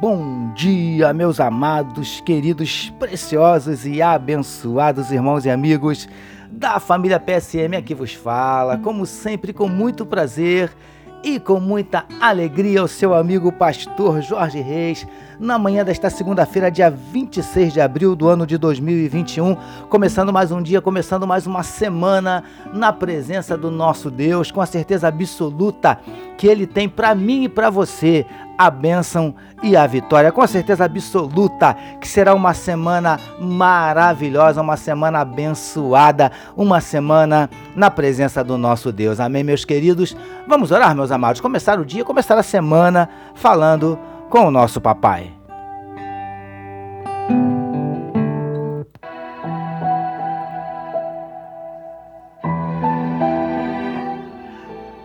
bom dia, meus amados, queridos, preciosos e abençoados irmãos e amigos da família PSM. Aqui vos fala, como sempre, com muito prazer e com muita alegria, o seu amigo pastor Jorge Reis, na manhã desta segunda-feira, dia 26 de abril do ano de 2021, começando mais um dia, começando mais uma semana na presença do nosso Deus, com a certeza absoluta que Ele tem para mim e para você a bênção e a vitória. Com certeza absoluta que será uma semana maravilhosa, uma semana abençoada, uma semana na presença do nosso Deus. Amém, meus queridos? Vamos orar, meus amados. Começar o dia, começar a semana falando com o nosso papai.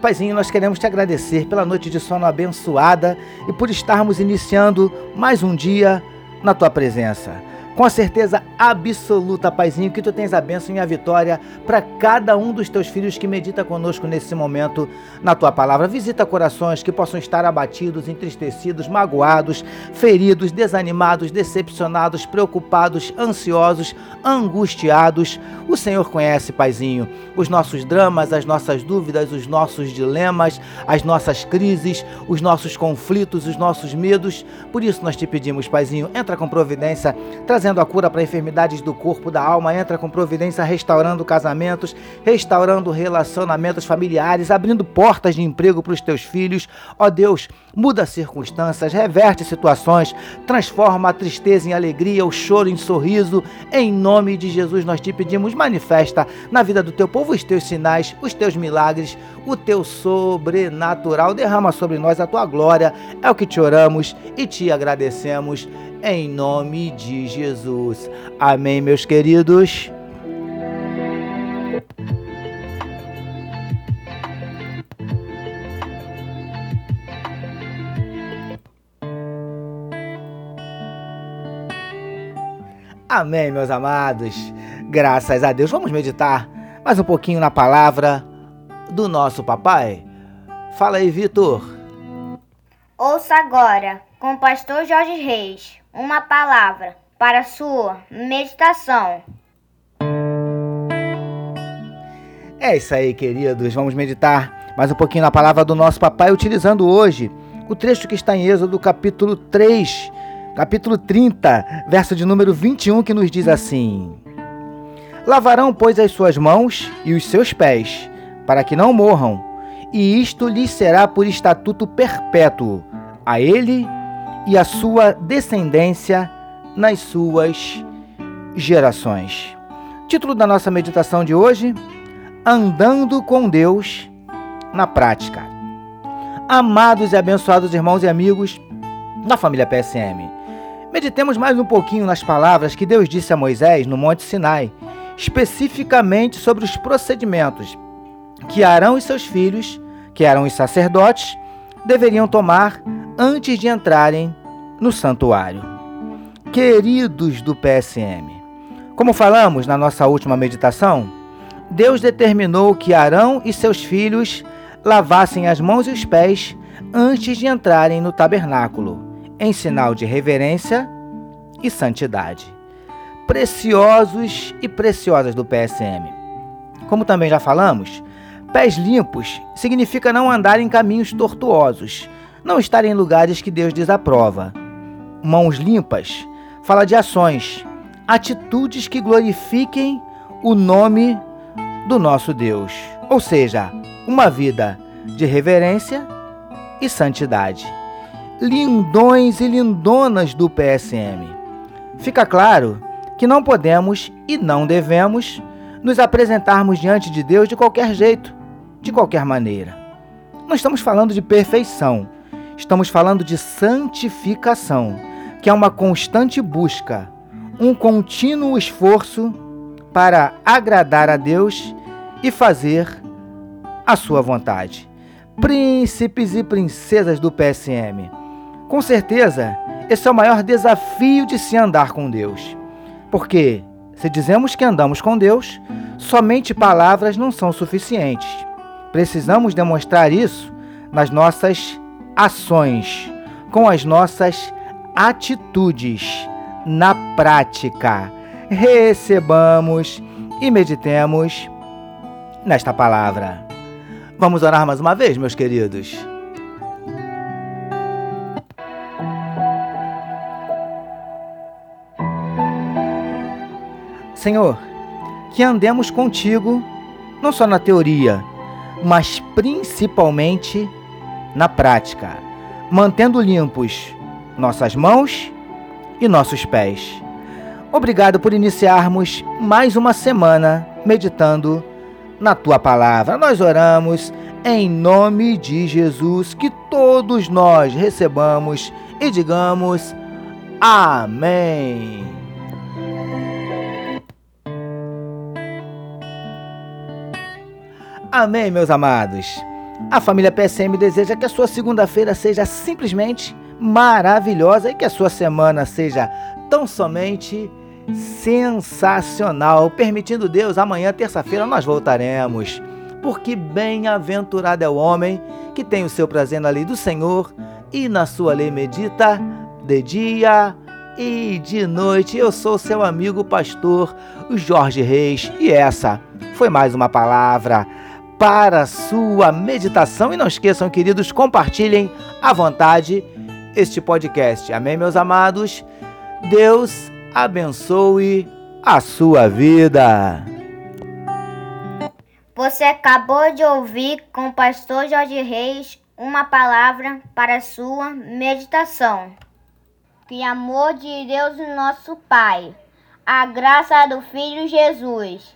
Paizinho, nós queremos te agradecer pela noite de sono abençoada e por estarmos iniciando mais um dia na tua presença com certeza absoluta, Paizinho, que tu tens a bênção e a vitória para cada um dos teus filhos que medita conosco nesse momento na tua palavra. Visita corações que possam estar abatidos, entristecidos, magoados, feridos, desanimados, decepcionados, preocupados, ansiosos, angustiados. O Senhor conhece, Paizinho, os nossos dramas, as nossas dúvidas, os nossos dilemas, as nossas crises, os nossos conflitos, os nossos medos. Por isso nós te pedimos, Paizinho, entra com providência, trazendo trazendo a cura para enfermidades do corpo, da alma, entra com providência restaurando casamentos, restaurando relacionamentos familiares, abrindo portas de emprego para os teus filhos. Ó Deus, muda circunstâncias, reverte situações, transforma a tristeza em alegria, o choro em sorriso. Em nome de Jesus nós te pedimos, manifesta na vida do teu povo os teus sinais, os teus milagres, o teu sobrenatural. Derrama sobre nós a tua glória. É o que te oramos e te agradecemos em nome de Jesus. Amém, meus queridos. Amém, meus amados. Graças a Deus. Vamos meditar mais um pouquinho na palavra do nosso papai. Fala aí, Vitor. Ouça agora, com o pastor Jorge Reis, uma palavra para sua meditação. É isso aí, queridos. Vamos meditar mais um pouquinho na palavra do nosso papai, utilizando hoje o trecho que está em Êxodo, capítulo 3, capítulo 30, verso de número 21, que nos diz assim: Lavarão, pois, as suas mãos e os seus pés, para que não morram, e isto lhes será por estatuto perpétuo, a ele e a sua descendência nas suas gerações. Título da nossa meditação de hoje: Andando com Deus na prática. Amados e abençoados irmãos e amigos da família PSM, meditemos mais um pouquinho nas palavras que Deus disse a Moisés no Monte Sinai, especificamente sobre os procedimentos que Arão e seus filhos, que eram os sacerdotes, deveriam tomar antes de entrarem no santuário. Queridos do PSM, como falamos na nossa última meditação, Deus determinou que Arão e seus filhos lavassem as mãos e os pés antes de entrarem no tabernáculo, em sinal de reverência e santidade. Preciosos e preciosas do PSM. Como também já falamos, pés limpos significa não andar em caminhos tortuosos, não estar em lugares que Deus desaprova. Mãos limpas fala de ações, atitudes que glorifiquem o nome do nosso Deus, ou seja, uma vida de reverência e santidade. Lindões e lindonas do PSM. Fica claro que não podemos e não devemos nos apresentarmos diante de Deus de qualquer jeito, de qualquer maneira. Não estamos falando de perfeição, Estamos falando de santificação, que é uma constante busca, um contínuo esforço para agradar a Deus e fazer a sua vontade. Príncipes e princesas do PSM, com certeza, esse é o maior desafio de se andar com Deus. Porque, se dizemos que andamos com Deus, somente palavras não são suficientes. Precisamos demonstrar isso nas nossas ações, com as nossas atitudes na prática. Recebamos e meditemos nesta palavra. Vamos orar mais uma vez, meus queridos. Senhor, que andemos contigo, não só na teoria, mas principalmente na prática, mantendo limpos nossas mãos e nossos pés. Obrigado por iniciarmos mais uma semana meditando na tua palavra. Nós oramos em nome de Jesus, que todos nós recebamos e digamos amém. Amém, meus amados. A família PSM deseja que a sua segunda-feira seja simplesmente maravilhosa e que a sua semana seja tão somente sensacional. Permitindo Deus, amanhã, terça-feira, nós voltaremos. Porque bem-aventurado é o homem que tem o seu prazer na lei do Senhor e na sua lei medita de dia e de noite. Eu sou seu amigo pastor Jorge Reis e essa foi mais uma palavra para sua meditação. E não esqueçam, queridos, compartilhem à vontade este podcast. Amém, meus amados? Deus abençoe a sua vida. Você acabou de ouvir com o pastor Jorge Reis uma palavra para sua meditação. Que amor de Deus, nosso Pai, a graça do Filho Jesus